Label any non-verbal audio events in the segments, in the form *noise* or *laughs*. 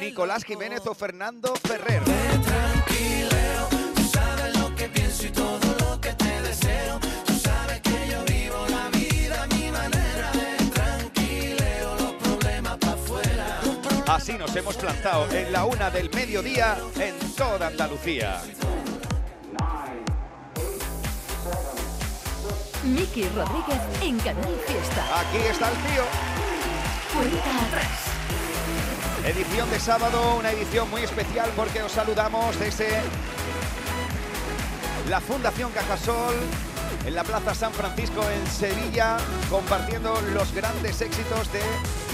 Nicolás Jiménez o Fernando Ferrer. tranquileo, tú sabes lo que pienso y todo lo que te deseo. Tú sabes que yo vivo la vida a mi manera de tranquileo, los problemas para afuera. Así nos hemos plantado en la una del mediodía en toda Andalucía. Miki Rodríguez en Canal Fiesta. Aquí está el tío. Cuenta atrás. Edición de sábado, una edición muy especial porque os saludamos desde la Fundación Cajasol en la Plaza San Francisco en Sevilla, compartiendo los grandes éxitos de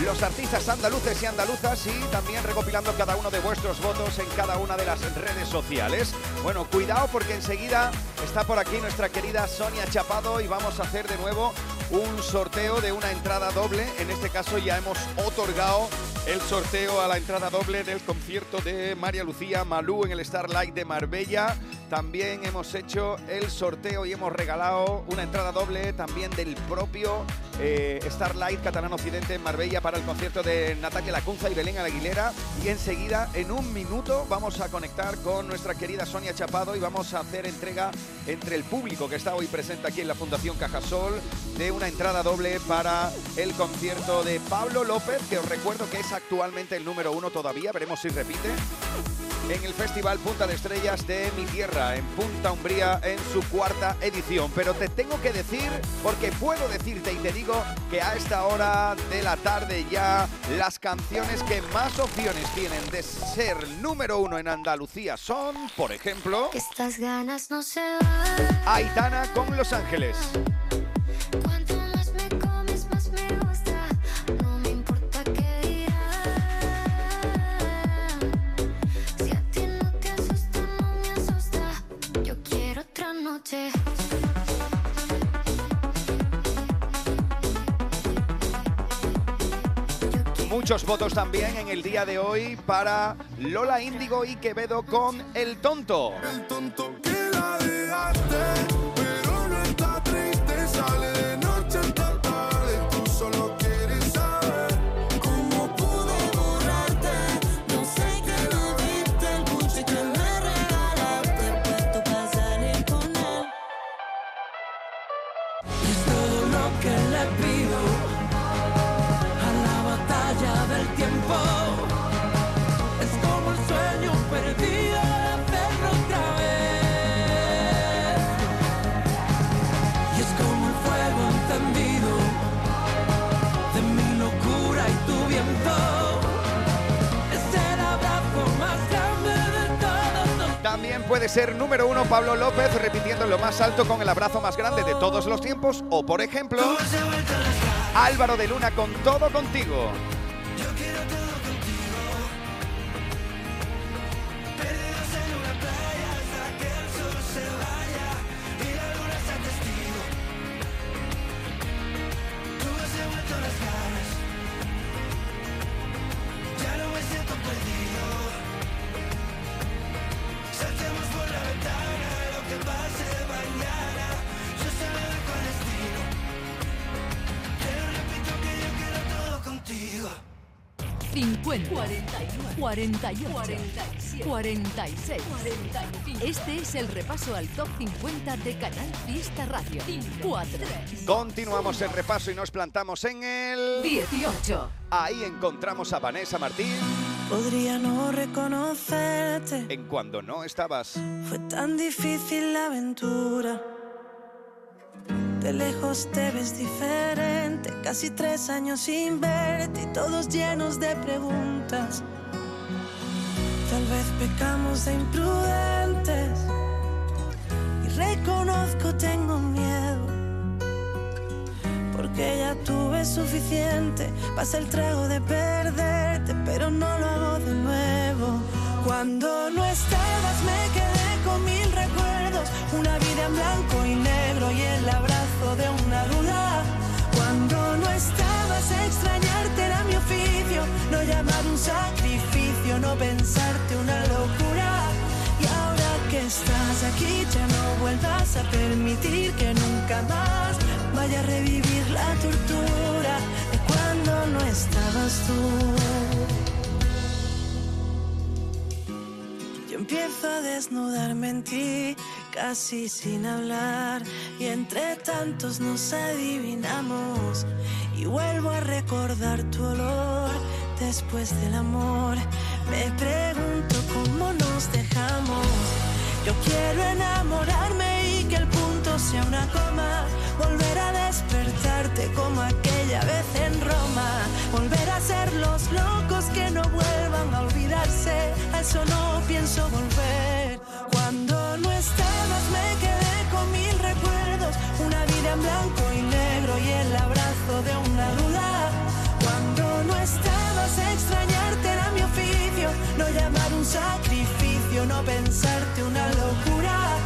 los artistas andaluces y andaluzas y también recopilando cada uno de vuestros votos en cada una de las redes sociales. Bueno, cuidado porque enseguida está por aquí nuestra querida Sonia Chapado y vamos a hacer de nuevo un sorteo de una entrada doble. En este caso ya hemos otorgado el sorteo a la entrada doble del concierto de María Lucía Malú en el Starlight de Marbella. También hemos hecho el sorteo y hemos regalado una entrada doble también del propio eh, Starlight Catalán Occidente en Marbella para el concierto de Natalia Lacunza y Belén Aguilera. Y enseguida, en un minuto, vamos a conectar con nuestra querida Sonia Chapado y vamos a hacer entrega entre el público que está hoy presente aquí en la Fundación Cajasol de una entrada doble para el concierto de Pablo López, que os recuerdo que es actualmente el número uno todavía, veremos si repite, en el Festival Punta de Estrellas de mi tierra, en Punta Umbría, en su cuarta edición. Pero te tengo que decir, porque puedo decirte y te digo que a esta hora de la tarde ya las canciones que más opciones tienen de ser número uno en Andalucía son, por ejemplo, Que estas ganas no se van. Aitana con Los Ángeles. Muchos votos también en el día de hoy para Lola Índigo y Quevedo con El Tonto. El tonto También puede ser número uno Pablo López repitiendo en lo más alto con el abrazo más grande de todos los tiempos. O por ejemplo, Álvaro de Luna con Todo contigo. 48, 47, 46, 45. Este es el repaso al top 50 de Canal Fiesta Radio. 4, Continuamos el repaso y nos plantamos en el... 18, Ahí encontramos a Vanessa Martín Podría no reconocerte. en Cuando no estabas. Fue tan difícil la aventura. De lejos te ves diferente. Casi tres años sin verte y todos llenos de preguntas. Tal vez pecamos de imprudentes. Y reconozco, tengo miedo. Porque ya tuve suficiente. Pasa el trago de perderte, pero no lo hago de nuevo. Cuando no estabas, me quedé con mil recuerdos. Una vida en blanco y negro y el de una duda. Cuando no estabas, extrañarte era mi oficio. No llamar un sacrificio, no pensarte una locura. Y ahora que estás aquí, ya no vuelvas a permitir que nunca más vaya a revivir la tortura de cuando no estabas tú. Empiezo a desnudarme en ti, casi sin hablar, y entre tantos nos adivinamos. Y vuelvo a recordar tu olor después del amor. Me pregunto cómo nos dejamos. Yo quiero enamorarme y que el sea una coma. Volver a despertarte como aquella vez en Roma. Volver a ser los locos que no vuelvan a olvidarse. A eso no pienso volver. Cuando no estabas me quedé con mil recuerdos. Una vida en blanco y negro y el abrazo de una duda. Cuando no estabas, extrañarte era mi oficio. No llamar un sacrificio, no pensarte una locura.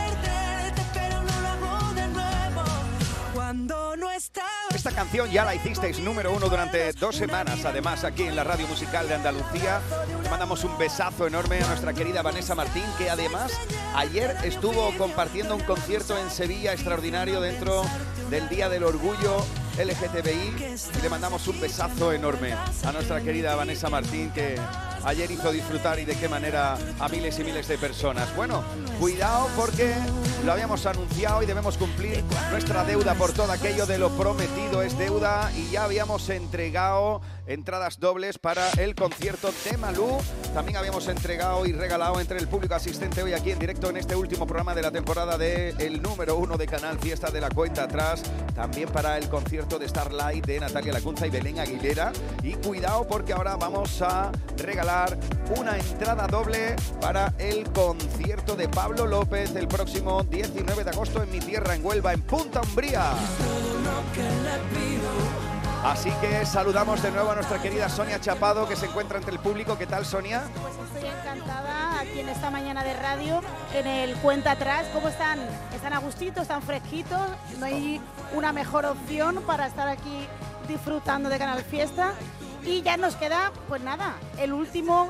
Esta canción ya la hicisteis número uno durante dos semanas, además, aquí en la radio musical de Andalucía. Mandamos un besazo enorme a nuestra querida Vanessa Martín, que además ayer estuvo compartiendo un concierto en Sevilla extraordinario dentro del Día del Orgullo LGTBI. Y le mandamos un besazo enorme a nuestra querida Vanessa Martín, que ayer hizo disfrutar y de qué manera a miles y miles de personas. Bueno, cuidado porque lo habíamos anunciado y debemos cumplir nuestra deuda por todo aquello de lo prometido es deuda y ya habíamos entregado entradas dobles para el concierto de Malú. También habíamos entregado y regalado entre el público asistente hoy aquí en directo en este último programa de la temporada de el número uno de Canal Fiesta de la Cuenta Atrás. También para el concierto de Starlight de Natalia Lacunza y Belén Aguilera. Y cuidado porque ahora vamos a regalar una entrada doble para el concierto de Pablo López el próximo 19 de agosto en mi tierra, en Huelva, en Punta Umbría. Así que saludamos de nuevo a nuestra querida Sonia Chapado que se encuentra entre el público. ¿Qué tal, Sonia? Pues estoy encantada aquí en esta mañana de radio, en el Cuenta Atrás. ¿Cómo están? ¿Están a gustito? ¿Están fresquitos? ¿No hay una mejor opción para estar aquí disfrutando de Canal Fiesta? Y ya nos queda, pues nada, el último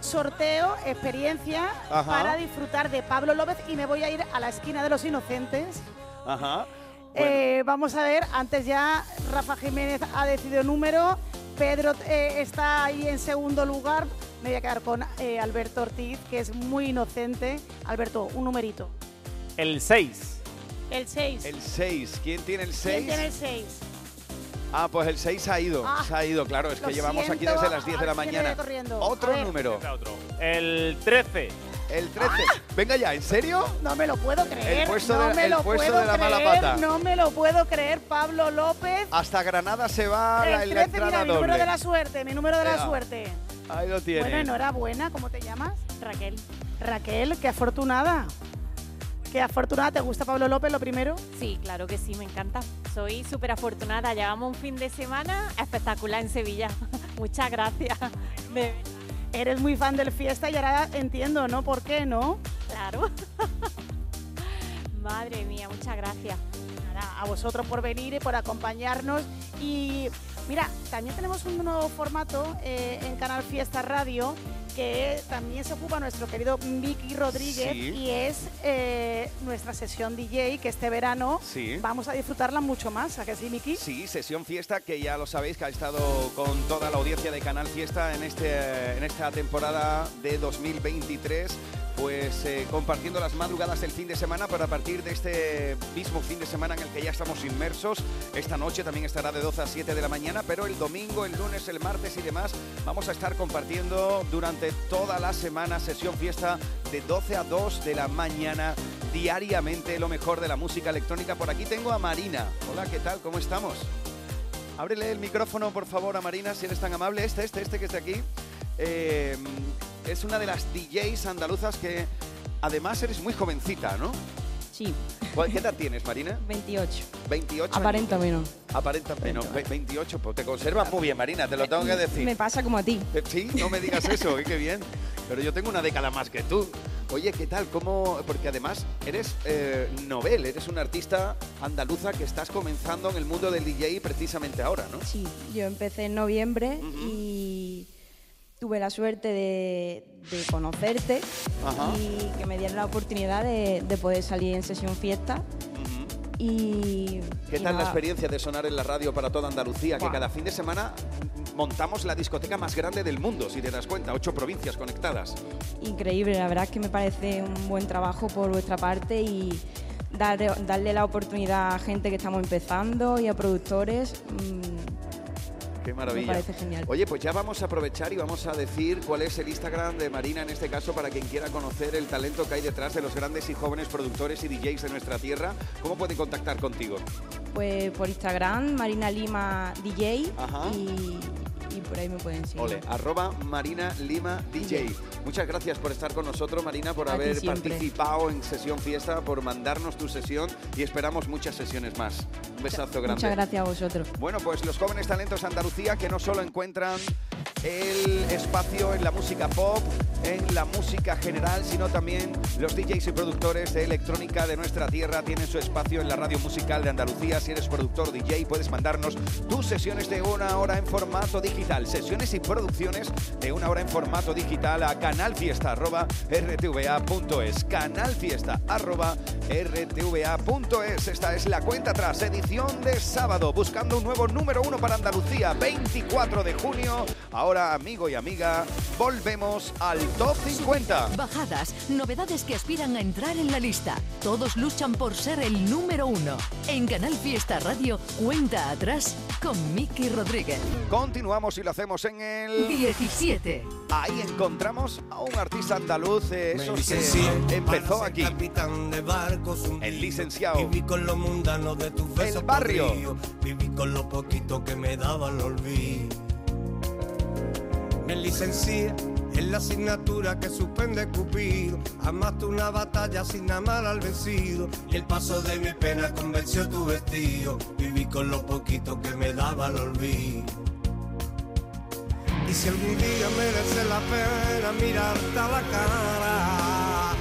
sorteo, experiencia Ajá. para disfrutar de Pablo López y me voy a ir a la esquina de los inocentes. Ajá. Eh, vamos a ver, antes ya Rafa Jiménez ha decidido número, Pedro eh, está ahí en segundo lugar, me voy a quedar con eh, Alberto Ortiz, que es muy inocente. Alberto, un numerito. El 6. El 6. El 6. ¿Quién tiene el ¿Quién 6? tiene el 6? Ah, pues el 6 ha ido. Ah, se ha ido, claro. Es que llevamos aquí desde las 10 de la mañana. Otro número. Otro. El 13. El 13. Venga ya, ¿en serio? No me lo puedo creer. puesto no de- me el lo puesto puedo de la mala creer, pata. No me lo puedo creer, Pablo López. Hasta Granada se va la, el la 13, mira, mi número de la suerte, mi número de la suerte. Ahí lo tiene. Bueno, enhorabuena, ¿cómo te llamas? Raquel. Raquel, qué afortunada. Qué afortunada, ¿te gusta Pablo López lo primero? Sí, claro que sí, me encanta. Soy súper afortunada. Llevamos un fin de semana espectacular en Sevilla. *laughs* Muchas gracias. De- Eres muy fan del fiesta y ahora entiendo, ¿no? ¿Por qué no? claro. *laughs* Madre mía, muchas gracias. Nada, a vosotros por venir y por acompañarnos. Y mira, también tenemos un nuevo formato eh, en Canal Fiesta Radio que también se ocupa nuestro querido Vicky Rodríguez Sí. y es eh, nuestra sesión DJ que este verano Sí. vamos a disfrutarla mucho más, ¿a que sí, Miki? Sí, sesión fiesta que ya lo sabéis que ha estado con toda la audiencia de Canal Fiesta en, este, en esta temporada de 2023, pues eh, compartiendo las madrugadas del fin de semana para a partir de este mismo fin de semana en el que ya estamos inmersos. Esta noche también estará de 12 a 7 de la mañana, pero el domingo, el lunes, el martes y demás vamos a estar compartiendo durante toda la semana sesión fiesta de 12 a 2 de la mañana diariamente lo mejor de la música electrónica. Por aquí tengo a Marina. Hola, ¿qué tal? ¿Cómo estamos? Ábrele el micrófono, por favor, a Marina, si eres tan amable. Este, este, este que está aquí. Eh, es una de las DJs andaluzas que además eres muy jovencita, ¿no? Sí, ¿Cuál- ¿Qué edad tienes, Marina? 28. 28. Aparenta menos. Aparenta menos. Ve- 28. Pues te conservas muy bien, Marina, te lo tengo que decir. Me pasa como a ti. Eh, Sí, no me digas *laughs* eso, eh, qué bien. Pero yo tengo una década más que tú. Oye, ¿qué tal? ¿Cómo? Porque además eres eh, novel, eres una artista andaluza que estás comenzando en el mundo del DJ precisamente ahora, ¿no? Sí, yo empecé en noviembre Ujú. y tuve la suerte de, de conocerte Ajá. y que me dieran la oportunidad de, de poder salir en sesión fiesta. Y, ¿Qué y tal la experiencia de sonar en la radio para toda Andalucía? Que cada fin de semana montamos la discoteca más grande del mundo, si te das cuenta, ocho provincias conectadas. Increíble, la verdad es que me parece un buen trabajo por vuestra parte y dar- darle la oportunidad a gente que estamos empezando y a productores. mm, Qué maravilla. Me parece genial. Oye, pues ya vamos a aprovechar y vamos a decir cuál es el Instagram de Marina en este caso para quien quiera conocer el talento que hay detrás de los grandes y jóvenes productores y DJs de nuestra tierra. ¿Cómo pueden contactar contigo? Pues por Instagram, Marina Lima DJ Ajá. y, y por ahí me pueden seguir. Ole, arroba Marina Lima DJ. Muchas gracias por estar con nosotros, Marina, por A haber participado en Sesión Fiesta, por mandarnos tu sesión y esperamos muchas sesiones más. Un besazo grande. Muchas gracias a vosotros. Bueno, pues los jóvenes talentos de Andalucía que no solo encuentran el espacio en la música pop, en la música general, sino también los DJs y productores de electrónica de nuestra tierra tienen su espacio en la radio musical de Andalucía. Si eres productor DJ, puedes mandarnos tus sesiones de una hora en formato digital. Sesiones y producciones de una hora en formato digital a canalfiesta.rtva.es. Canalfiesta.rtva.es. Esta es la cuenta atrás, edición de sábado, buscando un nuevo número uno para Andalucía, 24 de junio. Ahora, amigo y amiga, volvemos al top 50. Bajadas, novedades que aspiran a entrar en la lista. Todos luchan por ser el número uno. En Canal Fiesta Radio, cuenta atrás con Miki Rodríguez. Continuamos y lo hacemos en el 17. Ahí encontramos a un artista andaluz, eh, licencié que empezó para ser aquí. capitán de barcos hundidos. El licenciado. Viví con lo mundano de tus besos El barrio. podridos. Viví con lo poquito que me daba el olvido. Me licencié en la asignatura que suspende Cupido. Amaste una batalla sin amar al vencido. Y el paso de mi pena convenció tu vestido. Viví con lo poquito que me daba el olvido. Y si algún día merece la pena mirarte a la cara,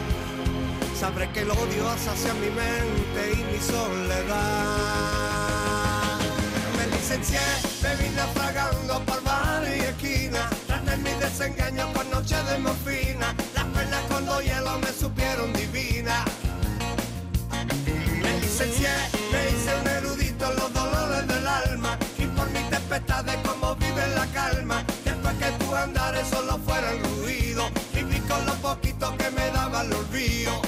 sabré que el odio hacia mi mente y mi soledad. Me licencié, me vine naufragando por bar y esquina, tras de mi desengaño con noche de morfina, las penas con dos hielos me supieron divina. Me licencié, me hice un erudito en los dolores del alma y por mis tempestades como andares solo fueran ruido, viví con lo poquito que me daba el olvido.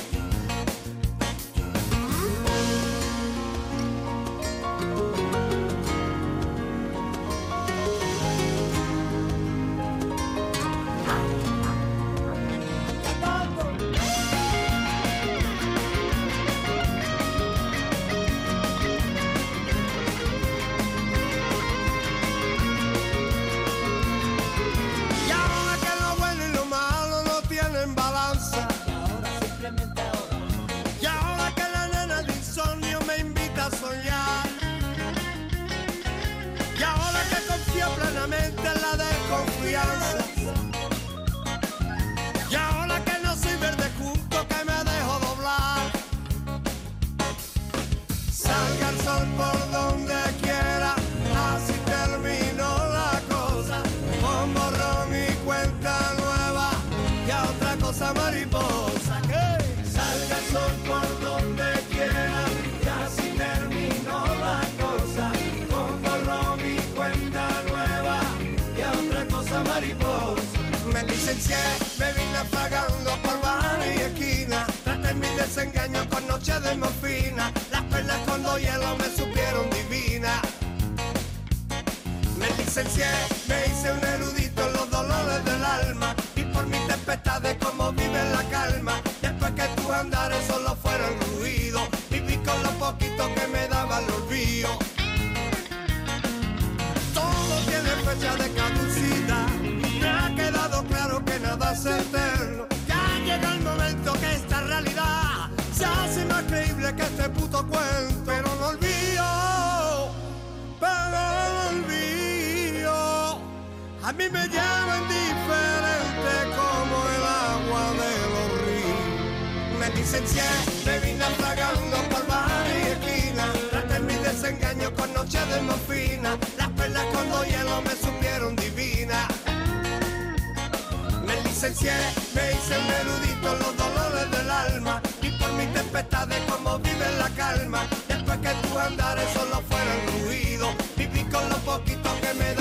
Licencié, me vine tragando por bar y esquina. Traté mi desengaño con noche de morfina. Las perlas con dos hielo me supieron divina. Me licencié, me hice un erudito los dolores del alma. Y por mis tempestades como vive la calma. Después que tu andares solo fueron ruido. Viví con lo poquito que me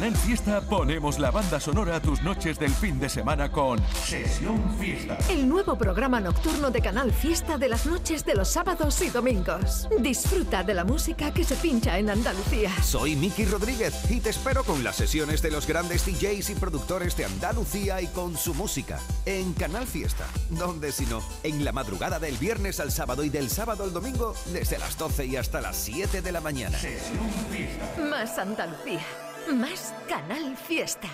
Canal Fiesta ponemos la banda sonora a tus noches del fin de semana con Sesión Fiesta. El nuevo programa nocturno de Canal Fiesta de las noches de los sábados y domingos. Disfruta de la música que se pincha en Andalucía. Soy Miki Rodríguez y te espero con las sesiones de los grandes DJs y productores de Andalucía y con su música en Canal Fiesta. Donde si no, en la madrugada del viernes al sábado y del sábado al domingo desde las 12 y hasta las 7 de la mañana. Más Andalucía. Más Canal Fiesta.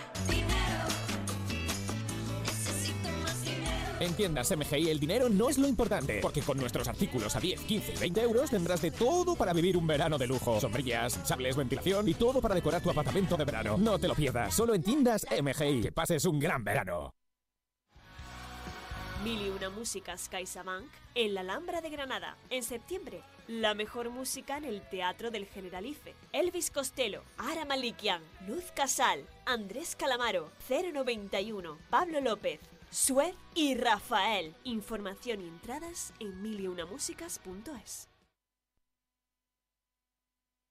En tiendas MGI el dinero no es lo importante, porque con nuestros artículos a 10, 15 y 20 euros tendrás de todo para vivir un verano de lujo. Sombrillas, sables, ventilación y todo para decorar tu apartamento de verano. No te lo pierdas, solo en tiendas MGI. Que pases un gran verano. Mil y una músicas CaixaBank en la Alhambra de Granada. En septiembre, la mejor música en el Teatro del Generalife. Elvis Costello, Ara Malikian, Luz Casal, Andrés Calamaro, 091, Pablo López, Sued y Rafael. Información y entradas en miliunamusicas.es.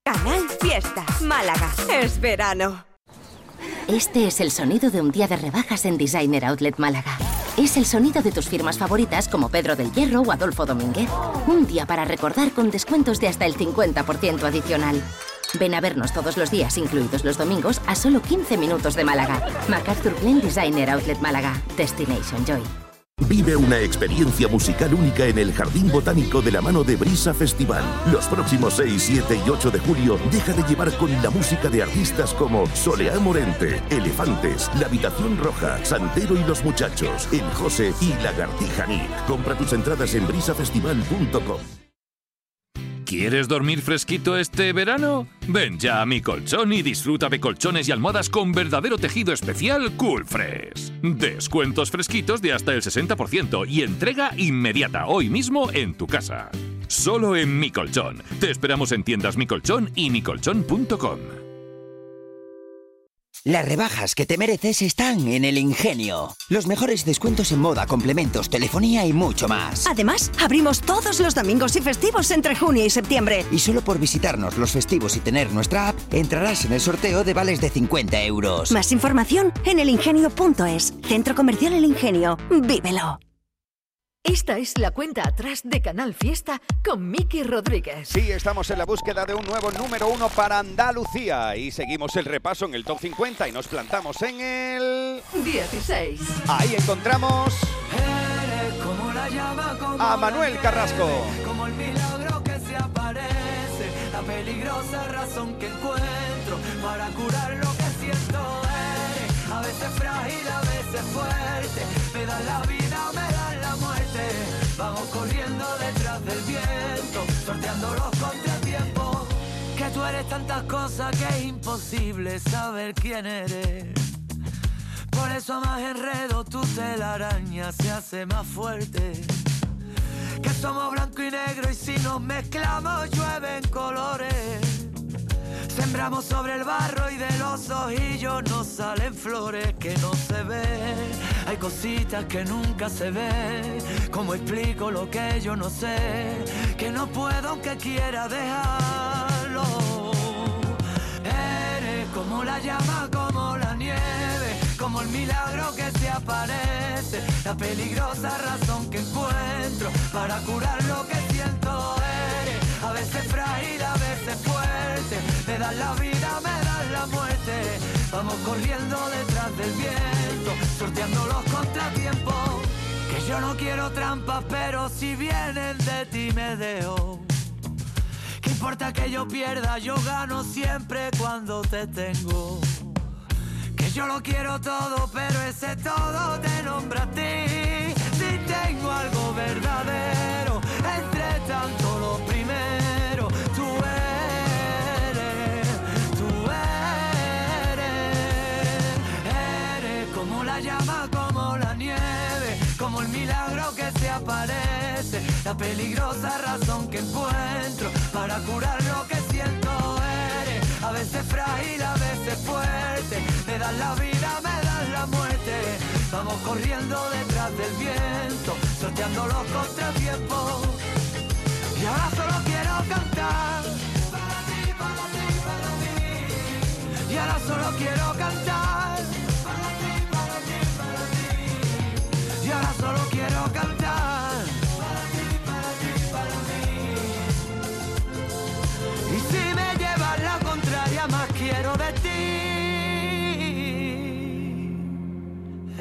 Canal Fiesta, Málaga. Es verano. Este es el sonido de un día de rebajas en Designer Outlet Málaga. Es el sonido de tus firmas favoritas como Pedro del Hierro o Adolfo Domínguez. Un día para recordar con descuentos de hasta el 50% adicional. Ven a vernos todos los días, incluidos los domingos, a solo 15 minutos de Málaga. MacArthur Glen Designer Outlet Málaga. Destination Joy. Vive una experiencia musical única en el Jardín Botánico de la mano de Brisa Festival. Los próximos 6, 7 y 8 de julio, deja de llevar con la música de artistas como Soleá Morente, Elefantes, La Habitación Roja, Santero y los Muchachos, El José y Lagartija Nick. Compra tus entradas en brisafestival.com. ¿Quieres dormir fresquito este verano? Ven ya a mi colchón y disfruta de colchones y almohadas con verdadero tejido especial Cool Fresh. Descuentos fresquitos de hasta el 60% y entrega inmediata hoy mismo en tu casa. Solo en mi colchón. Te esperamos en tiendas Mi Colchón y micolchón.com. Las rebajas que te mereces están en el Ingenio. Los mejores descuentos en moda, complementos, telefonía y mucho más. Además, abrimos todos los domingos y festivos entre junio y septiembre. Y solo por visitarnos los festivos y tener nuestra app, entrarás en el sorteo de vales de 50 euros. Más información en elingenio.es. Centro Comercial El Ingenio. Vívelo. Esta es la cuenta atrás de Canal Fiesta con Miki Rodríguez. Sí, estamos en la búsqueda de un nuevo número uno para Andalucía y seguimos el repaso en el top 50 y nos plantamos en el 16. Ahí encontramos Como la llama, como a Manuel Carrasco. Como el milagro que se aparece, la peligrosa razón que encuentro para curar lo que siento eres. A veces frágil, a veces fuerte, me dan la vida, eres tantas cosas que es imposible saber quién eres. Por eso más enredo tu telaraña se hace más fuerte. Que somos blanco y negro y si nos mezclamos llueven colores. Sembramos sobre el barro y de los ojillos nos salen flores que no se ven. Hay cositas que nunca se ven. ¿Cómo explico lo que yo no sé? Que no puedo aunque quiera Eres como la llama, como la nieve, como el milagro que se aparece, la peligrosa razón que encuentro para curar lo que siento. Eres a veces frágil, a veces das la vida, me das la muerte. Vamos corriendo detrás del viento, sorteando los contratiempos. Que yo no quiero trampas, pero si vienen de ti me dejo. ¿Qué importa que yo pierda? Yo gano siempre cuando te tengo. Que yo lo quiero todo, pero ese todo te nombra a ti. Si tengo algo verdadero, entre tanto lo primero, peligrosa razón que encuentro para curar lo que siento eres, a veces frágil, a veces fuerte, me das la vida, me das la muerte, vamos corriendo detrás del viento, sorteando los contratiempos, y ahora solo quiero cantar. Para ti, para ti, para mí. Y ahora solo quiero cantar. Para ti, para ti, para mí. Y ahora solo quiero cantar.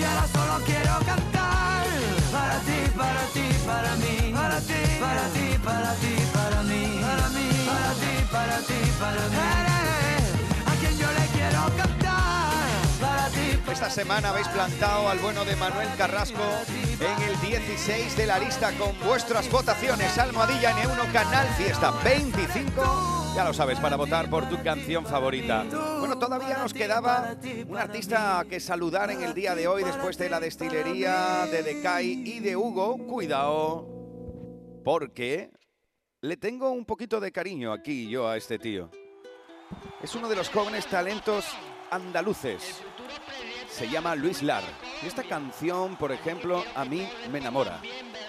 Y ahora solo quiero cantar para ti, para ti, para mí, para ti, para ti, para ti, para mí, para mí, para ti, para ti, para mí. Eres a quien yo le quiero cantar. Esta semana habéis plantado al bueno de Manuel Carrasco en el 16 de la lista con vuestras votaciones. Almohadilla N1 Canal Fiesta 25. Ya lo sabes, para votar por tu canción favorita. Bueno, todavía nos quedaba un artista que saludar en el día de hoy después de la destilería de Decay y de Hugo. Cuidado, porque le tengo un poquito de cariño aquí yo a este tío. Es uno de los jóvenes talentos andaluces. Se llama Luis Lar. Y esta canción, por ejemplo, a mí me enamora.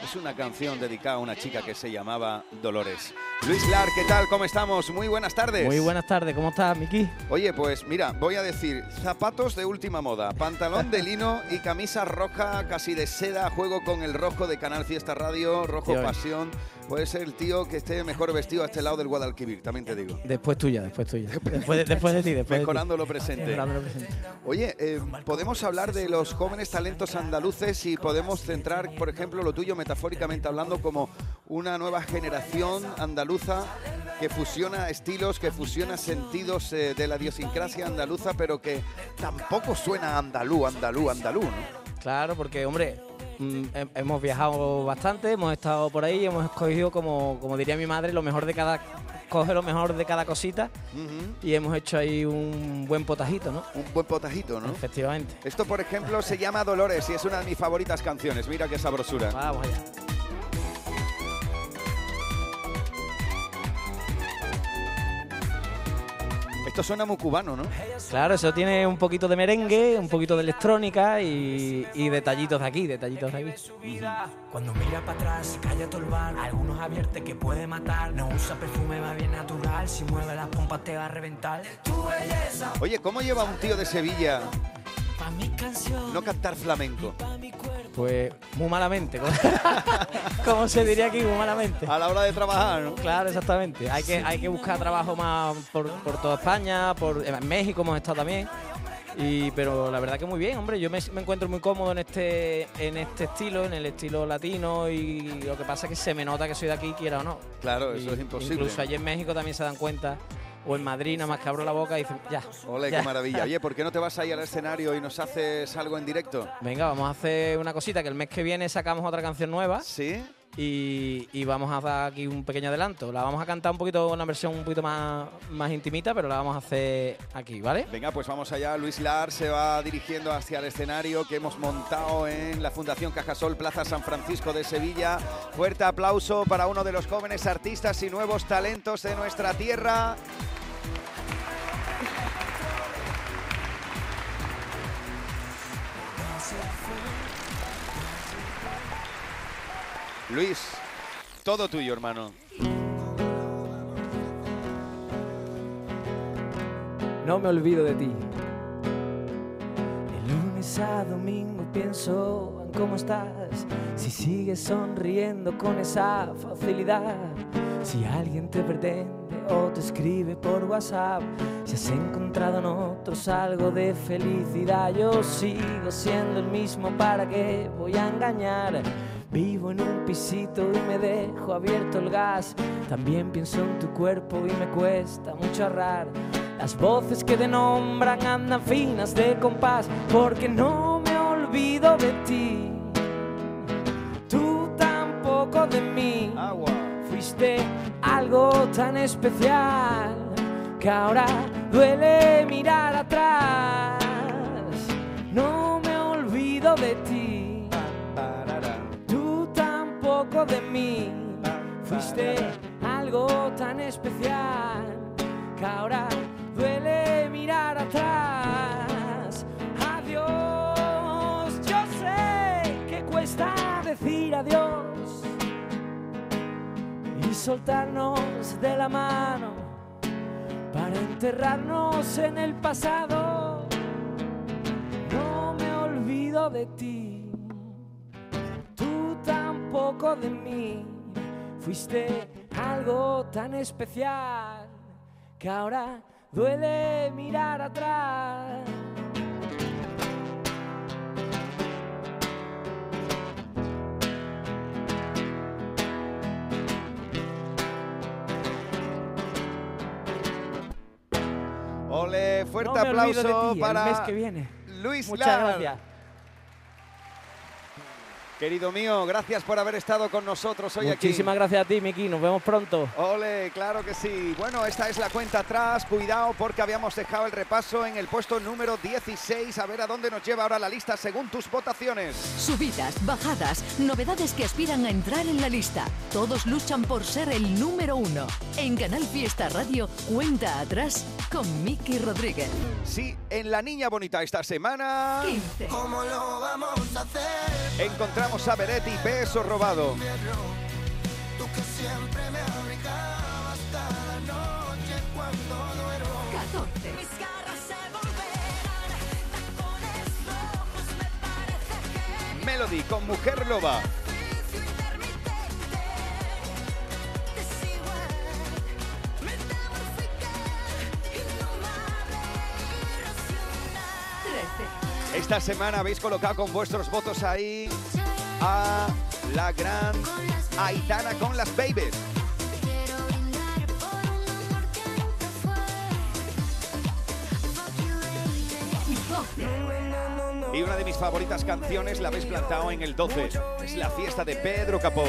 Es una canción dedicada a una chica que se llamaba Dolores. Luis Lar, ¿qué tal? ¿Cómo estamos? Muy buenas tardes. Muy buenas tardes, ¿cómo estás, Miki? Oye, pues mira, voy a decir, zapatos de última moda, pantalón de lino y camisa roja casi de seda, juego con el rojo de Canal Fiesta Radio, rojo pasión. Puede ser el tío que esté mejor vestido a este lado del Guadalquivir, también te digo. Después tuya, después tuya. *laughs* Después de, después de ti, después de ti. Mejorando lo presente. Mejorando lo presente. Oye, eh, podemos hablar de los jóvenes talentos andaluces y podemos centrar, por ejemplo, lo tuyo metafóricamente hablando como una nueva generación andaluza que fusiona estilos, que fusiona sentidos eh, de la idiosincrasia andaluza, pero que tampoco suena andalú, andalú, andalú, ¿no? Claro, porque, hombre, hemos viajado bastante, hemos estado por ahí, hemos escogido, como, como diría mi madre, lo mejor de cada. Coge lo mejor de cada cosita y hemos hecho ahí un buen potajito, ¿no? Un buen potajito, ¿no? Efectivamente. Esto, por ejemplo, se llama Dolores y es una de mis favoritas canciones. Mira qué sabrosura. Vamos allá. Esto suena muy cubano, ¿no? Claro, eso tiene un poquito de merengue, un poquito de electrónica y, y detallitos de aquí, detallitos de aquí. Cuando mira para atrás, calla todo el bar. Algunos advierten que puede matar. No usa perfume, va bien natural. Si mueve las pompas, te va a reventar. Oye, ¿cómo lleva un tío de Sevilla. No cantar flamenco? Pues muy malamente, *laughs* como- se diría aquí, muy malamente. A la hora de trabajar, ¿no? Claro, exactamente. Hay que, hay que buscar trabajo más por, por toda España, por en México hemos estado también. Y, pero la verdad que muy bien, hombre. Yo me, me encuentro muy cómodo en este, en este estilo, en el estilo latino. Y lo que pasa es que se me nota que soy de aquí, quiera o no. Claro, Y eso es imposible. Incluso allí en México también se dan cuenta. O en Madrid, nada más que abro la boca y dicen, ya. Ole, ya. qué maravilla. *laughs* Oye, ¿por qué no te vas ahí al escenario y nos haces algo en directo? Venga, vamos a hacer una cosita, que el mes que viene sacamos otra canción nueva. Sí. Y, vamos a dar aquí un pequeño adelanto. La vamos a cantar un poquito, una versión un poquito más, más intimita, pero la vamos a hacer aquí, ¿vale? Venga, pues vamos allá. Luis Lar se va dirigiendo hacia el escenario que hemos montado en la Fundación Cajasol Plaza San Francisco de Sevilla. Fuerte aplauso para uno de los jóvenes artistas y nuevos talentos de nuestra tierra. Luis, todo tuyo, hermano. No me olvido de ti. De lunes a domingo pienso en cómo estás. Si sigues sonriendo con esa facilidad. Si alguien te pretende o te escribe por WhatsApp. Si has encontrado en otros algo de felicidad. Yo sigo siendo el mismo para que voy a engañar. Vivo en un pisito y me dejo abierto el gas. También pienso en tu cuerpo y me cuesta mucho ahorrar. Las voces que te nombran andan finas de compás, porque no me olvido de ti. Tú tampoco de mí. Fuiste algo tan especial que ahora duele mirar atrás. No de mí. Fuiste algo tan especial que ahora duele mirar atrás. Adiós, yo sé que cuesta decir adiós y soltarnos de la mano para enterrarnos en el pasado. No me olvido de ti, tampoco de mí. Fuiste algo tan especial que ahora duele mirar atrás. Ole, fuerte No aplauso ti, el para mes que viene. Luis Muchas Lar. gracias. Querido mío, gracias por haber estado con nosotros hoy aquí. Muchísimas gracias a ti, Miki. Nos vemos pronto. Ole, claro que sí. Bueno, esta es la cuenta atrás. Cuidado porque habíamos dejado el repaso en el puesto número 16. A ver a dónde nos lleva ahora la lista según tus votaciones. Subidas, bajadas, novedades que aspiran a entrar en la lista. Todos luchan por ser el número uno. En Canal Fiesta Radio, cuenta atrás con Miki Rodríguez. Sí, en La Niña Bonita esta semana 15. ¿Cómo lo vamos a hacer? encontramos a Beretti, Beso Robado. Tú que siempre me abrigabas cada noche cuando duermo. 14. Mis garras se volverán tacones rojos, me parece que Melody con Mujer Loba. Esta semana habéis colocado con vuestros votos ahí a la gran Aitana con las Babies. Y una de mis favoritas canciones la habéis plantado en el 12. Es la fiesta de Pedro Capó.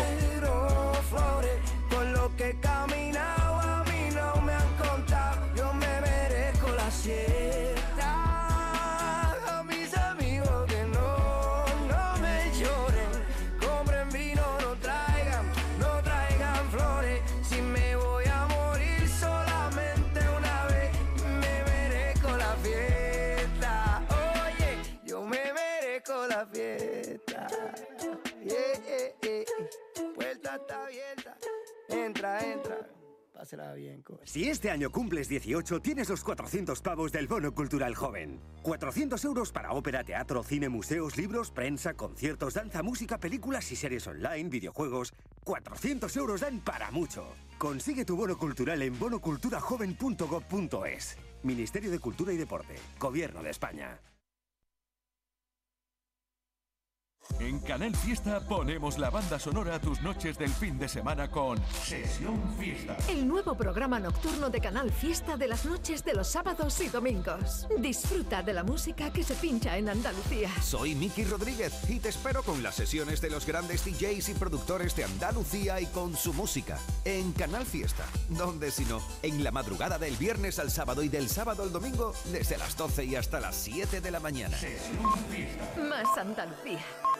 Si este año cumples 18, tienes los 400 pavos del Bono Cultural Joven. 400 euros para ópera, teatro, cine, museos, libros, prensa, conciertos, danza, música, películas y series online, videojuegos. 400 euros dan para mucho. Consigue tu bono cultural en bonoculturajoven.gov.es. Ministerio de Cultura y Deporte. Gobierno de España. En Canal Fiesta ponemos la banda sonora a tus noches del fin de semana con Sesión Fiesta. El nuevo programa nocturno de Canal Fiesta de las noches de los sábados y domingos. Disfruta de la música que se pincha en Andalucía. Soy Miki Rodríguez y te espero con las sesiones de los grandes DJs y productores de Andalucía y con su música en Canal Fiesta. Donde si no, en la madrugada del viernes al sábado y del sábado al domingo desde las 12 y hasta las 7 de la mañana. Más Andalucía.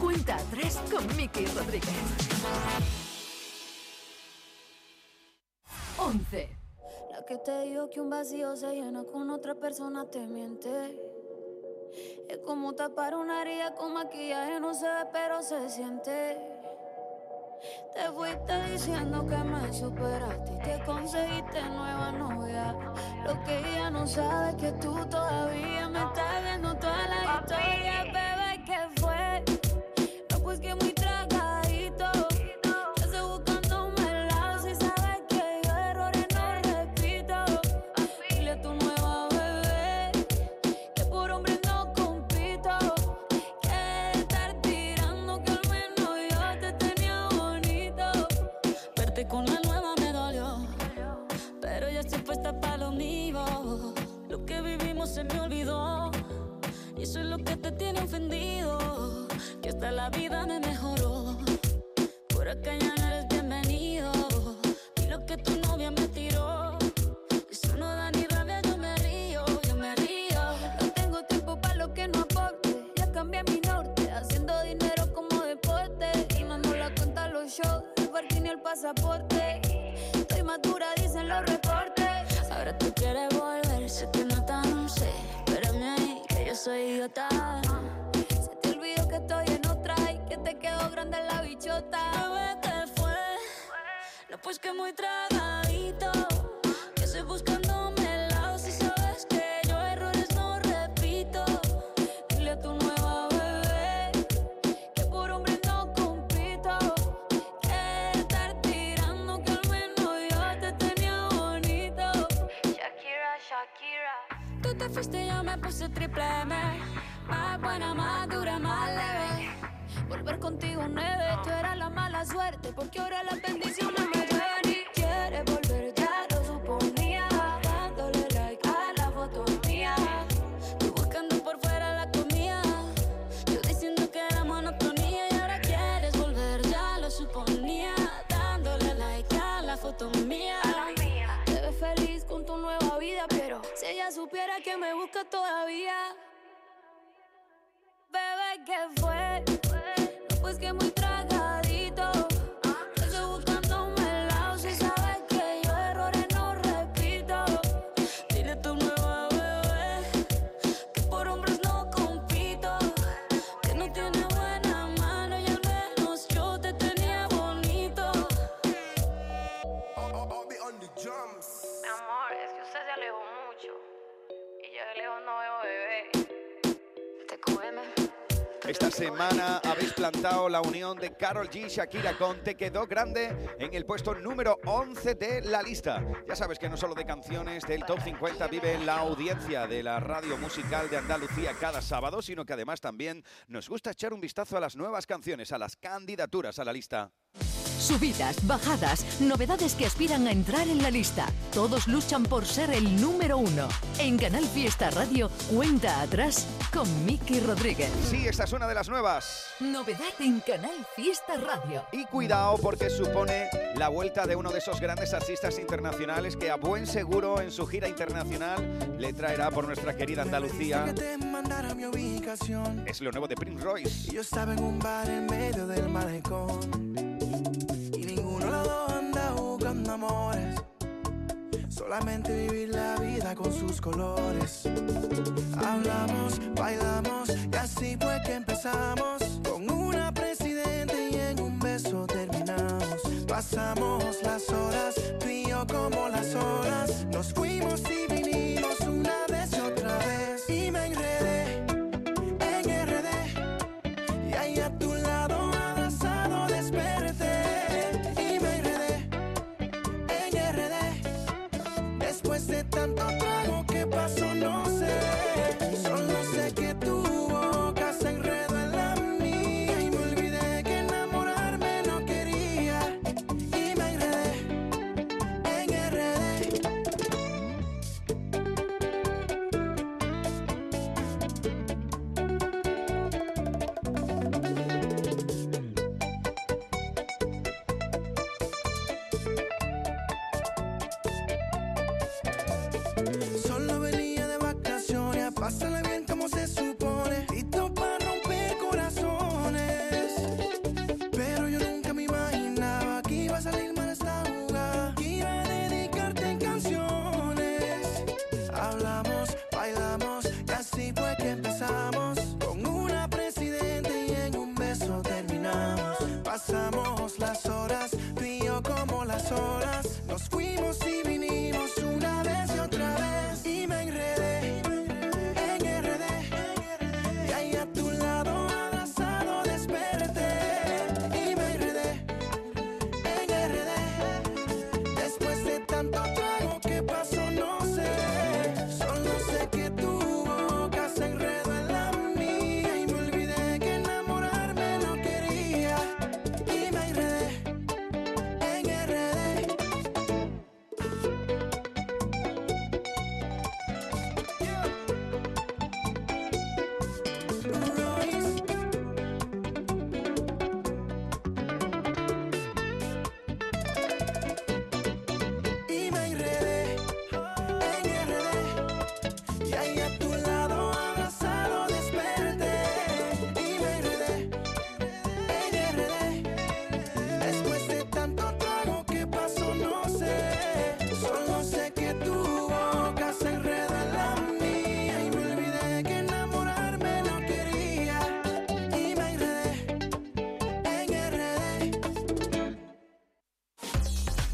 Cuenta atrás con Miki Rodríguez. 11. La que te dijo que un vacío se llena con otra persona te miente. Es como tapar una herida con maquillaje, no se ve, pero se siente. Te fuiste diciendo que me superaste y que conseguiste nueva novia. Lo que ella no sabe es que tú todavía me estás viendo toda la historia, Bebé, ¿qué fue? No, pues que muy semana habéis plantado la unión de Carol G y Shakira con Te quedó grande en el puesto número 11 de la lista. Ya sabes que no solo de canciones del Top 50 vive la audiencia de la radio musical de Andalucía cada sábado, sino que además también nos gusta echar un vistazo a las nuevas canciones, a las candidaturas a la lista. Subidas, bajadas, novedades que aspiran a entrar en la lista. Todos luchan por ser el número uno. En Canal Fiesta Radio, cuenta atrás con Miki Rodríguez. Sí, esta es una de las nuevas. Novedad en Canal Fiesta Radio. Y cuidado porque supone la vuelta de uno de esos grandes artistas internacionales que a buen seguro en su gira internacional le traerá por nuestra querida Andalucía. Es lo nuevo de Prince Royce. Yo estaba en un bar en medio del malecón. Anda buscando amores. Solamente vivir la vida con sus colores. Hablamos, bailamos y así fue que empezamos. Con una presidente y en un beso terminamos. Pasamos las horas, tú y yo como las horas. Nos fuimos y vinimos una vez y otra vez. Y me enredé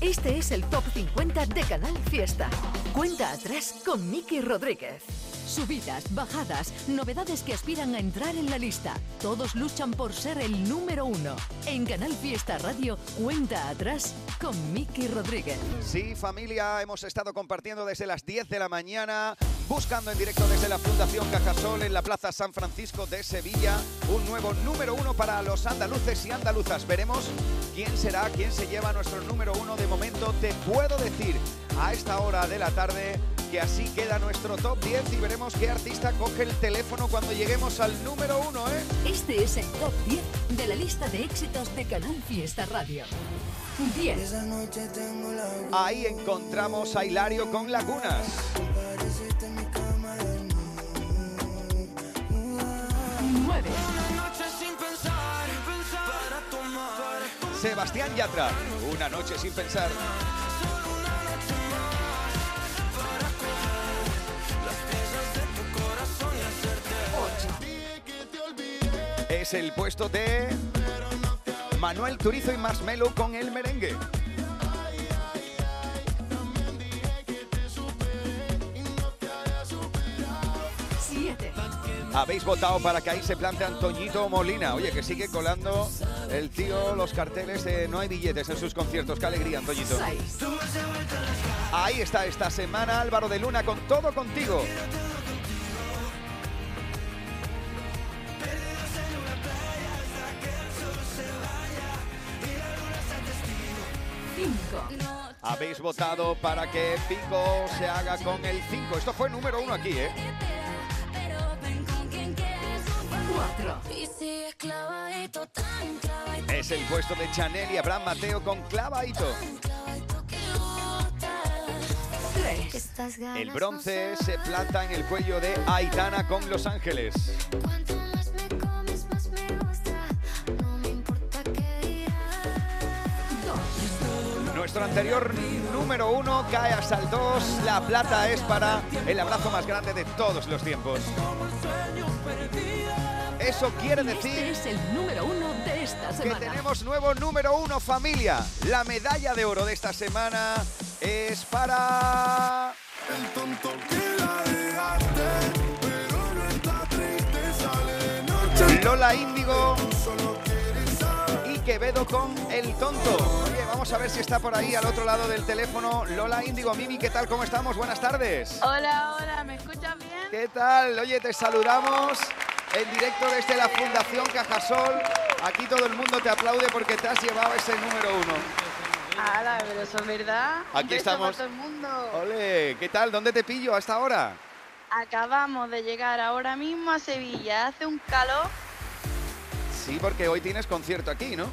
Este es el Top 50 de Canal Fiesta. Cuenta atrás con Miki Rodríguez. Subidas, bajadas, novedades que aspiran a entrar en la lista. Todos luchan por ser el número uno. En Canal Fiesta Radio, cuenta atrás con Miki Rodríguez. Sí, familia, hemos estado compartiendo desde las 10 de la mañana, buscando en directo desde la Fundación Cajasol en la Plaza San Francisco de Sevilla un nuevo número uno para los andaluces y andaluzas. Veremos quién será, quién se lleva nuestro número uno. De momento te puedo decir a esta hora de la tarde que así queda nuestro top 10 y veremos qué artista coge el teléfono cuando lleguemos al número uno, ¿eh? Este es el Top 10 de la lista de éxitos de Canal Fiesta Radio. 10. Ahí encontramos a Hilario con Lagunas. 9. Sebastián Yatra, una noche sin pensar. Es el puesto de Manuel Turizo y Marshmello con el merengue. Habéis votado para que ahí se plante Antoñito Molina. Oye, que sigue colando el tío los carteles de no hay billetes en sus conciertos. Qué alegría, Antoñito. Ahí está esta semana Álvaro de Luna con todo contigo. Habéis votado para que Pico se haga con el 5. Esto fue número uno aquí, ¿eh? 4. Es el puesto de Chanel y Abraham Mateo con Clavaito. 3. El bronce se planta en el cuello de Aitana con Los Ángeles. Nuestro anterior número uno cae hasta el 2. La plata es para el abrazo más grande de todos los tiempos. Eso quiere decir Este es el número uno de esta que semana. tenemos nuevo número uno familia. La medalla de oro de esta semana es para... Lola Índigo y Quevedo con el tonto. Oye, vamos a ver si está por ahí al otro lado del teléfono. Lola Índigo, Mimi, ¿qué tal? ¿Cómo estamos? Buenas tardes. Hola, hola, ¿me escuchas bien? ¿Qué tal? Oye, te saludamos en directo desde la Fundación Cajasol. Aquí todo el mundo te aplaude porque te has llevado ese número uno. Hala, pero eso es verdad. Aquí estamos. todo el mundo. Ole, ¿qué tal? ¿Dónde te pillo hasta ahora? Acabamos de llegar ahora mismo a Sevilla. Hace un calor. Sí, porque hoy tienes concierto aquí, ¿no?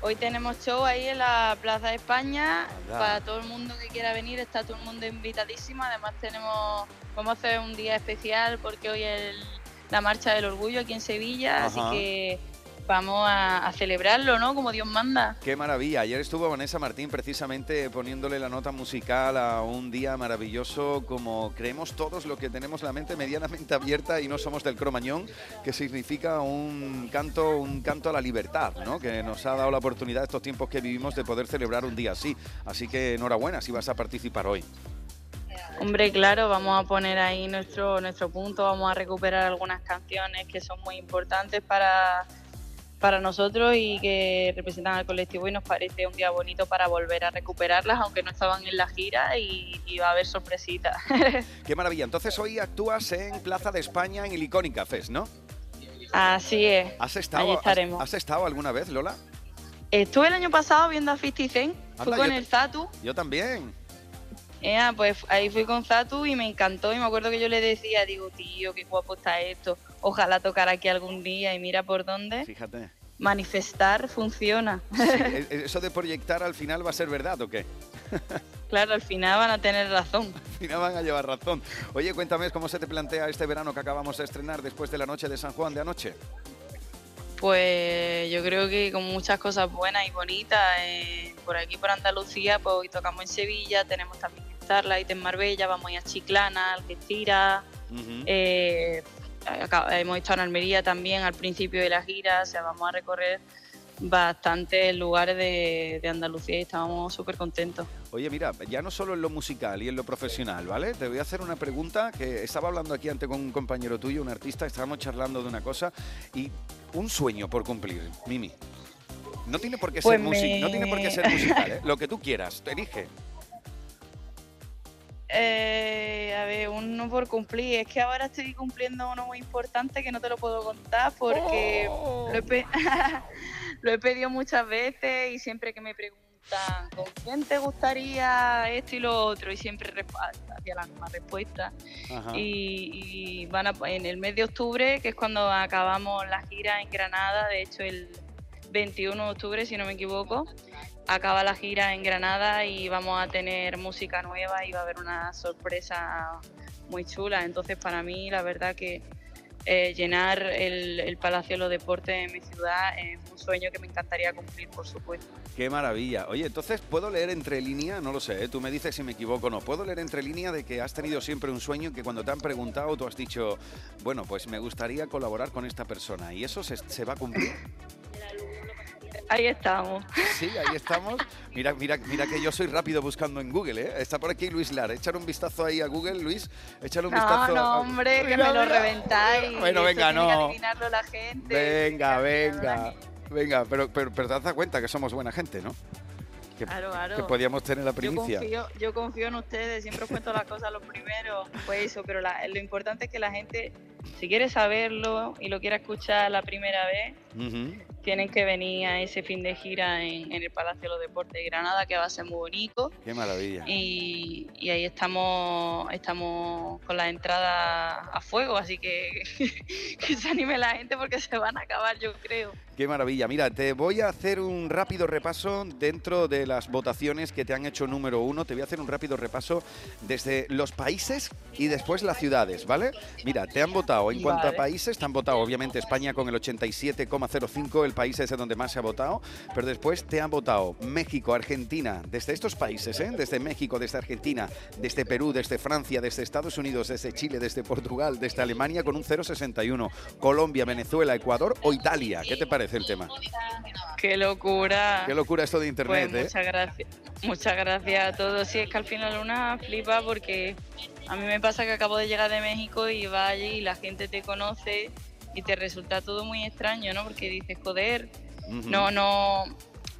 Hoy tenemos show ahí en la Plaza de España. Para todo el mundo que quiera venir, está todo el mundo invitadísimo. Además tenemos, vamos a hacer un día especial porque hoy el- la Marcha del Orgullo aquí en Sevilla. Ajá. Así que vamos a, a celebrarlo, ¿no? Como Dios manda. Qué maravilla. Ayer estuvo Vanessa Martín precisamente poniéndole la nota musical a un día maravilloso como creemos todos lo que tenemos la mente medianamente abierta y no somos del cromañón, que significa un canto, un canto a la libertad, ¿no? Que nos ha dado la oportunidad estos tiempos que vivimos de poder celebrar un día así. Así que enhorabuena si vas a participar hoy. Hombre, claro, vamos a poner ahí nuestro, nuestro punto, vamos a recuperar algunas canciones que son muy importantes para, para nosotros y que representan al colectivo y nos parece un día bonito para volver a recuperarlas, aunque no estaban en la gira y, y va a haber sorpresitas. *laughs* Qué maravilla. Entonces hoy actúas en Plaza de España en el Icónica Fest, ¿no? Así es. ¿Has estado, Ahí estaremos. has estado alguna vez, Lola? Estuve el año pasado viendo a 50 Cent, fui Anda, con yo el Zatu. Yo también. Ea, pues ahí fui con Zatu y me encantó y me acuerdo que yo le decía, digo, tío, qué guapo está esto, ojalá tocar aquí algún día y mira por dónde. Fíjate. Manifestar funciona. Sí, *laughs* e- ¿Eso de proyectar al final va a ser verdad o qué? *laughs* claro, al final van a tener razón. Al final van a llevar razón. Oye, cuéntame cómo se te plantea este verano que acabamos de estrenar después de la noche de San Juan de anoche. Pues yo creo que con muchas cosas buenas y bonitas, eh, por aquí por Andalucía, pues hoy tocamos en Sevilla, tenemos también Starlight en Marbella, vamos a ir a Chiclana, Algeciras, eh, acá- hemos estado en Almería también al principio de la gira, o sea, vamos a recorrer bastantes lugares de, de Andalucía y estamos súper contentos. Oye, mira, ya no solo en lo musical y en lo profesional, ¿vale? Te voy a hacer una pregunta que estaba hablando aquí antes con un compañero tuyo, un artista, estábamos charlando de una cosa y un sueño por cumplir, Mimi. No tiene por qué Pues ser música, no tiene por qué me- ser musical, ¿eh? *laughs* Lo que tú quieras, te elige. Eh, a ver, uno por cumplir. Es que ahora estoy cumpliendo uno muy importante que no te lo puedo contar porque lo, he pe- *laughs* lo he pedido muchas veces y siempre que me preguntan con quién te gustaría esto y lo otro y siempre hacía la misma respuesta. Y, y van a, en el mes de octubre, que es cuando acabamos la gira en Granada, de hecho el 21 de octubre, si no me equivoco, acaba la gira en Granada y vamos a tener música nueva y va a haber una sorpresa muy chula. Entonces, para mí, la verdad que eh, llenar el, el Palacio de los Deportes en mi ciudad es un sueño que me encantaría cumplir, por supuesto. Qué maravilla. Oye, entonces, ¿puedo leer entre línea? No lo sé, ¿eh? tú me dices si me equivoco o no. ¿Puedo leer entre línea de que has tenido siempre un sueño que cuando te han preguntado tú has dicho, bueno, pues me gustaría colaborar con esta persona y eso se, se va a cumplir? *coughs* Ahí estamos. Sí, ahí estamos. Mira, mira, mira que yo soy rápido buscando en Google, ¿eh? Está por aquí Luis Lar. Echar un vistazo ahí a Google, Luis. Echar un No, vistazo. no, a- hombre, que Mira, me lo mira. reventáis. Bueno, venga, que no. adivinarlo la gente. Venga, venga. Venga, pero, pero, pero te das cuenta que somos buena gente, ¿no? Que, Claro, claro. que podíamos tener la Yo primicia. confío, yo confío en ustedes, siempre os cuento las cosas lo primero, pues eso, pero la- lo importante es que la gente, si quiere saberlo y lo quiere escuchar la primera vez, Ujú. Tienen que venir a ese fin de gira en, en el Palacio de los Deportes de Granada, que va a ser muy bonito. Qué maravilla. Y, y ahí estamos estamos con la entrada a fuego, así que *laughs* que se anime la gente porque se van a acabar, yo creo. Qué maravilla. Mira, te voy a hacer un rápido repaso dentro de las votaciones que te han hecho número uno. Te voy a hacer un rápido repaso desde los países y después las ciudades, ¿vale? Mira, te han votado en cuanto a países, te han votado obviamente España con el 87,05, el países en donde más se ha votado, pero después te han votado México, Argentina, desde estos países, ¿eh? desde México, desde Argentina, desde Perú, desde Francia, desde Estados Unidos, desde Chile, desde Portugal, desde Alemania con un 0,61, Colombia, Venezuela, Ecuador o Italia. ¿Qué te parece el tema? Qué locura. Qué locura esto de internet, Pues ¿eh? muchas gracias. Muchas gracias a todos. Sí, es que al final una flipa porque a mí me pasa que acabo de llegar de México y va allí y la gente te conoce y te resulta todo muy extraño, ¿no? Porque dices, joder, no, no,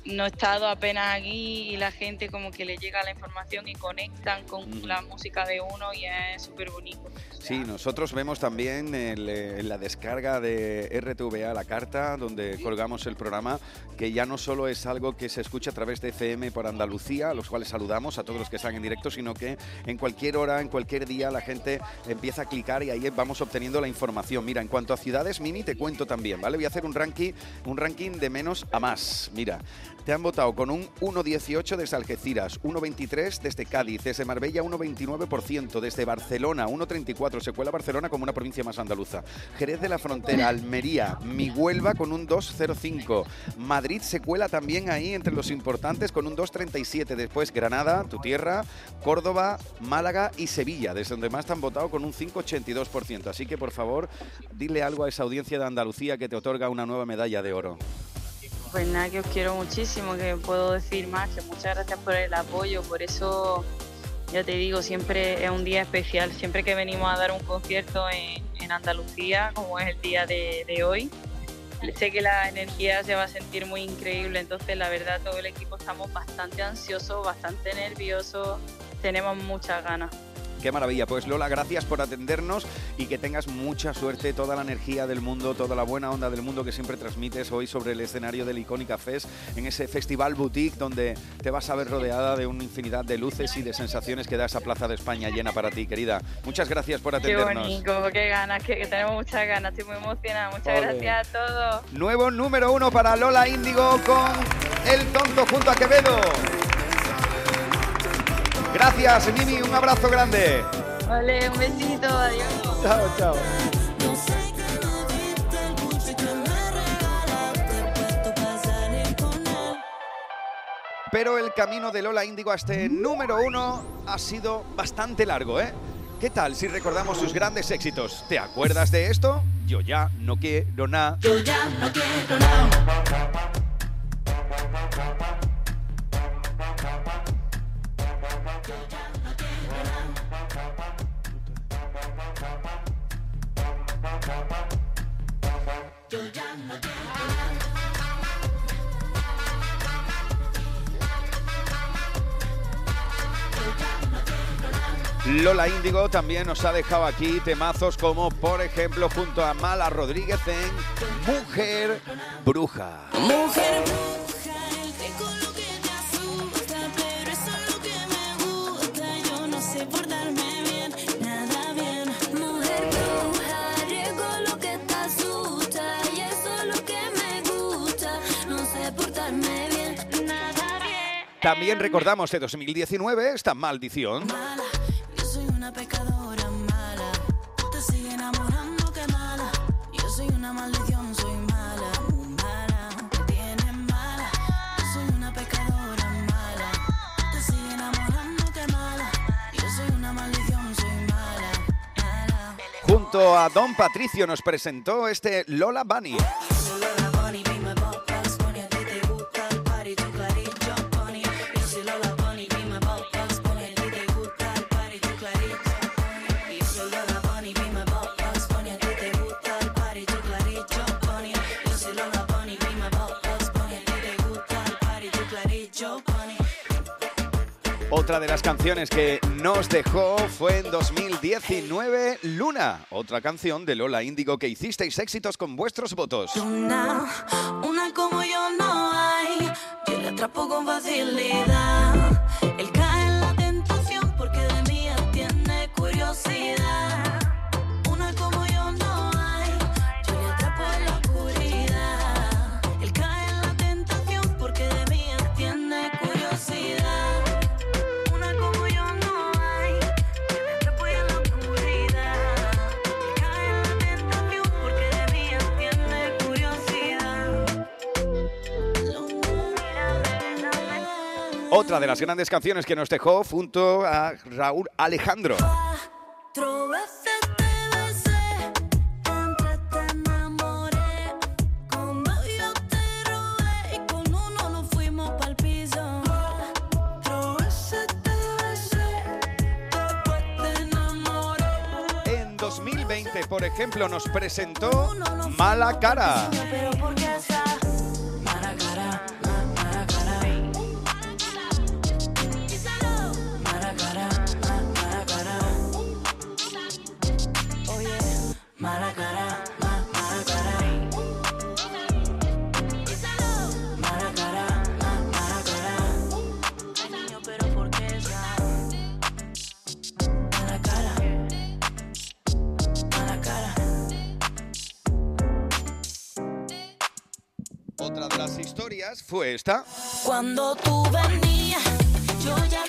no he estado apenas aquí y la gente como que le llega la información y conectan con la música de uno y es súper bonito. Sí, nosotros vemos también el, eh, en la descarga de RTVA la carta donde colgamos el programa que ya no solo es algo que se escucha a través de FM por Andalucía, a los cuales saludamos a todos los que están en directo, sino que en cualquier hora, en cualquier día la gente empieza a clicar y ahí vamos obteniendo la información. Mira, en cuanto a ciudades, Mini, te cuento también, ¿vale? Voy a hacer un ranking, un ranking de menos a más. Mira, te han votado con un 1,18 desde Algeciras, 1,23 desde Cádiz, desde Marbella 1,29%, desde Barcelona 1,34, se cuela Barcelona como una provincia más andaluza. Jerez de la Frontera, Almería, mi Huelva con un 2,05. Madrid se cuela también ahí entre los importantes con un 2,37. Después Granada, tu tierra, Córdoba, Málaga y Sevilla, desde donde más te han votado con un 5,82%. Así que por favor, dile algo a esa audiencia de Andalucía que te otorga una nueva medalla de oro. Pues nada, que os quiero muchísimo, que puedo decir más, que muchas gracias por el apoyo, por eso, ya te digo, siempre es un día especial, siempre que venimos a dar un concierto en, Andalucía, como es el día de, de hoy, sé que la energía se va a sentir muy increíble, entonces la verdad todo el equipo estamos bastante ansiosos, bastante nerviosos, tenemos muchas ganas. Qué maravilla. Pues Lola, gracias por atendernos y que tengas mucha suerte, toda la energía del mundo, toda la buena onda del mundo que siempre transmites hoy sobre el escenario del Icónica Fest, en ese festival boutique donde te vas a ver rodeada de una infinidad de luces y de sensaciones que da esa Plaza de España llena para ti, querida. Muchas gracias por Qué atendernos. bonito, qué ganas, que, que tenemos muchas ganas, estoy muy emocionada, muchas Ole. gracias a todos. Nuevo número uno para Lola Índigo con El Tonto junto a Quevedo. Gracias, Mimi, un abrazo grande. Vale, un besito, adiós. Chao, chao. Pero el camino de Lola Índigo a este número uno ha sido bastante largo, ¿eh? ¿Qué tal si recordamos sus grandes éxitos? ¿Te acuerdas de esto? Yo ya no quiero nada. Yo ya no quiero nada. Lola Índigo también nos ha dejado aquí temazos como, por ejemplo, junto a Mala Rodríguez en Mujer Bruja. Mujer bruja, También recordamos de 2019 esta maldición. Yo soy una pecadora mala, te sigue enamorando que mala. Yo soy una maldición, soy mala, mala, me tienes mala. Yo soy una pecadora mala, te sigue enamorando que mala. Yo soy una maldición, soy mala, mala. Junto a Don Patricio nos presentó este Lola Bunny. Otra de las canciones que nos dejó fue en 2019 Luna, otra canción de Lola Índigo que hicisteis éxitos con vuestros votos. Una, una como yo no hay. Yo le atrapo con facilidad. Otra de las grandes canciones que nos dejó junto a Raúl Alejandro. En 2020, por ejemplo, nos presentó Mala Cara. Fue esta. Cuando tú venías, yo ya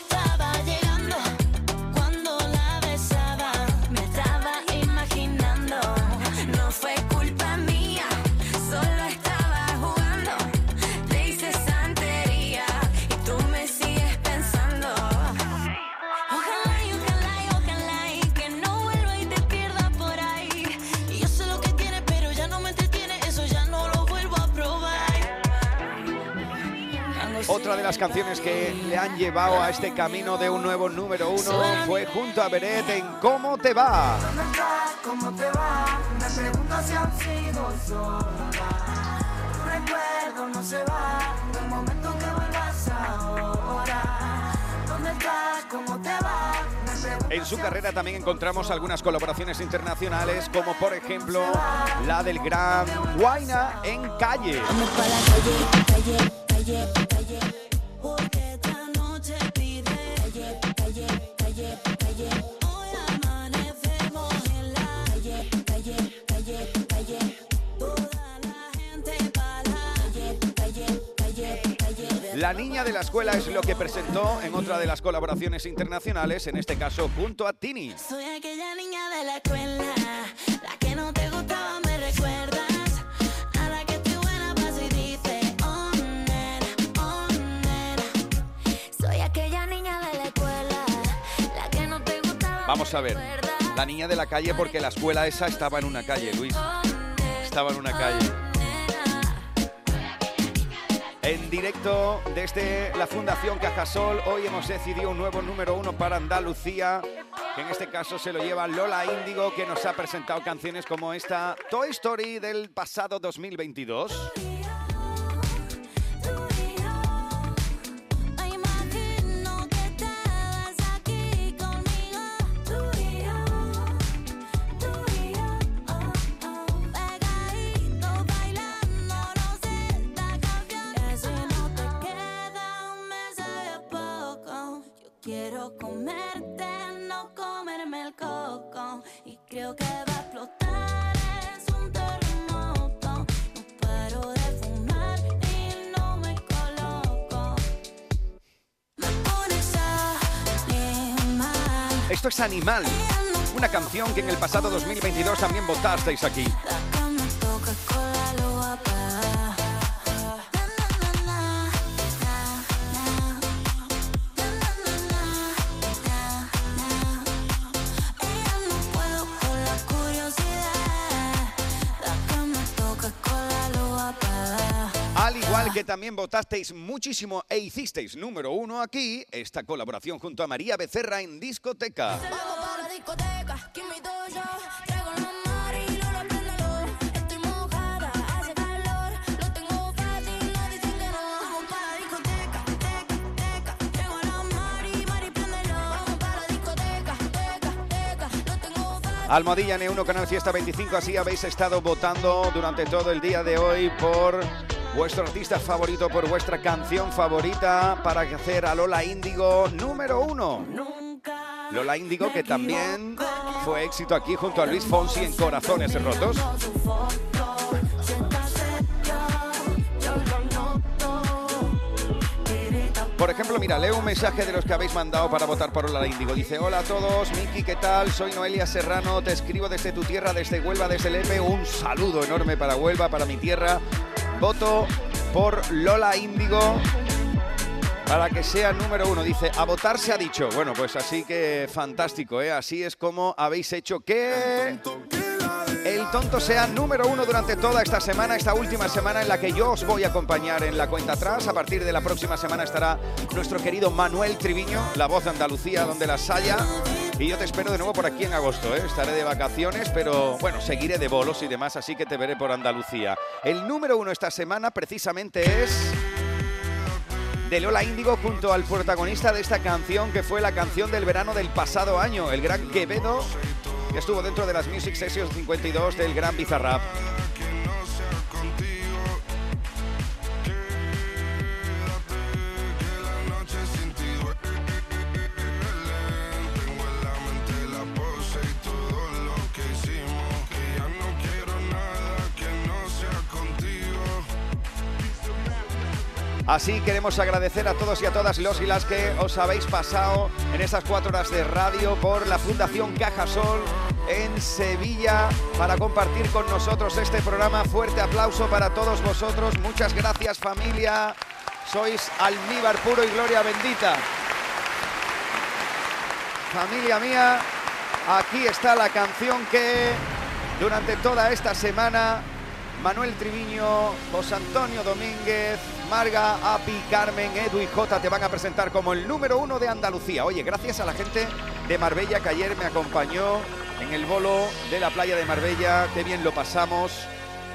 las canciones que le han llevado a este camino de un nuevo número uno fue junto a Beret en ¿Cómo te va? ¿Dónde estás? ¿Cómo te va? Me pregunto si han sido solas. Tu recuerdo no se va del momento que vuelvas ahora. ¿Dónde estás? ¿Cómo te va? Me pregunto En su carrera también encontramos algunas colaboraciones internacionales, como por ejemplo la del gran Guaina en Calle. calle, calle, calle, La niña de la escuela es lo que presentó en otra de las colaboraciones internacionales, en este caso junto a Tini. Soy aquella niña de la escuela, la que no te gustaba, me recuerdas. Oh oh. Vamos a ver, la niña de la calle porque la escuela esa estaba en una calle, Luis. Estaba en una calle. En directo desde la Fundación Cajasol, hoy hemos decidido un nuevo número uno para Andalucía, que en este caso se lo lleva Lola Índigo, que nos ha presentado canciones como esta Toy Story del pasado 2022. Creo que va a explotar. Es un terremoto. No paro de fumar y no me coloco. Me pones animal. Esto es Animal, una canción que en el pasado 2022 también votasteis aquí. También votasteis muchísimo e hicisteis número uno aquí, esta colaboración junto a María Becerra en discoteca. Almohadilla N1 Canal Fiesta 25, así habéis estado votando durante todo el día de hoy por vuestro artista favorito, por vuestra canción favorita para hacer a Lola Índigo número uno. Lola Índigo que también fue éxito aquí junto a Luis Fonsi en Corazones Rotos. Por ejemplo, mira, leo un mensaje de los que habéis mandado para votar por Lola Índigo. Dice, hola a todos, Miki, ¿qué tal? Soy Noelia Serrano, te escribo desde tu tierra, desde Huelva, desde el M. Un saludo enorme para Huelva, para mi tierra. Voto por Lola Índigo. para que sea número uno. Dice, a votar se ha dicho. Bueno, pues así que fantástico, ¿eh? Así es como habéis hecho que el tonto sea número uno durante toda esta semana, esta última semana en la que yo os voy a acompañar en la cuenta atrás. A partir de la próxima semana estará nuestro querido Manuel Triviño, la voz de Andalucía, donde las haya. Y yo te espero de nuevo por aquí en agosto, ¿eh? estaré de vacaciones, pero bueno, seguiré de bolos y demás, así que te veré por Andalucía. El número uno esta semana precisamente es de Lola Índigo junto al protagonista de esta canción que fue la canción del verano del pasado año, el gran Quevedo, que estuvo dentro de las Music Sessions 52 del gran Bizarrap. Así queremos agradecer a todos y a todas los y las que os habéis pasado en estas cuatro horas de radio por la Fundación Cajasol en Sevilla para compartir con nosotros este programa. Fuerte aplauso para todos vosotros. Muchas gracias familia. Sois almíbar puro y gloria bendita. Familia mía, aquí está la canción que durante toda esta semana Manuel Triviño, José Antonio Domínguez, Marga, Api, Carmen, Edu y Jota te van a presentar como el número uno de Andalucía. Oye, gracias a la gente de Marbella que ayer me acompañó en el bolo de la playa de Marbella. Qué bien lo pasamos.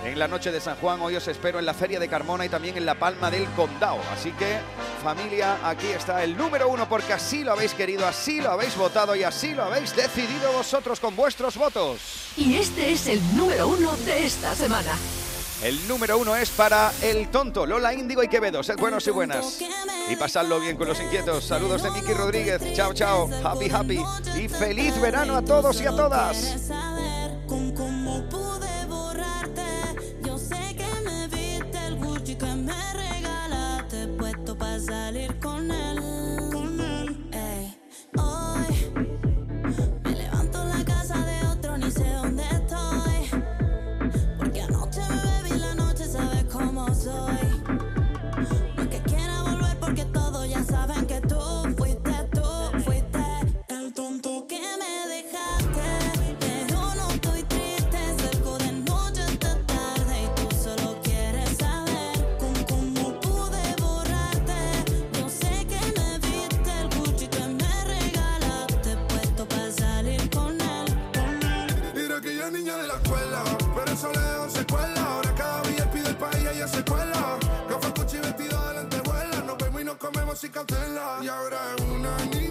En la noche de San Juan, hoy os espero en la Feria de Carmona y también en la Palma del Condado. Así que, familia, aquí está el número uno porque así lo habéis querido, así lo habéis votado y así lo habéis decidido vosotros con vuestros votos. Y este es el número uno de esta semana. El número uno es para El Tonto, Lola Índigo y Quevedo. Sed buenos y buenas. Y pasadlo bien con los inquietos. Saludos de Miki Rodríguez. Chao, chao. Happy, happy. Y feliz verano a todos y a todas. Y ahora es una niña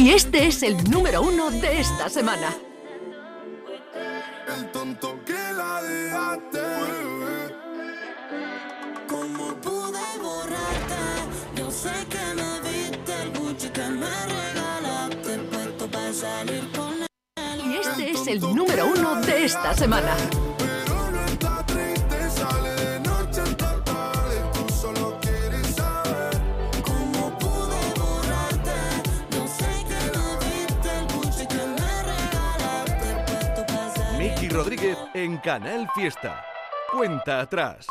Y este es el número uno de esta semana. El tonto que la dejaste. ¿Cómo pude borrarte? Yo sé que me viste el Gucci que me regalaste. Puesto para salir con él. Y este es el número uno de esta semana. Canal Fiesta. Cuenta atrás.